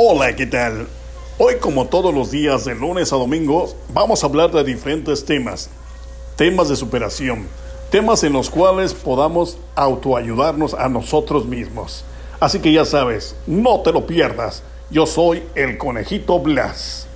Hola, ¿qué tal? Hoy como todos los días de lunes a domingo vamos a hablar de diferentes temas, temas de superación, temas en los cuales podamos autoayudarnos a nosotros mismos. Así que ya sabes, no te lo pierdas. Yo soy el conejito Blas.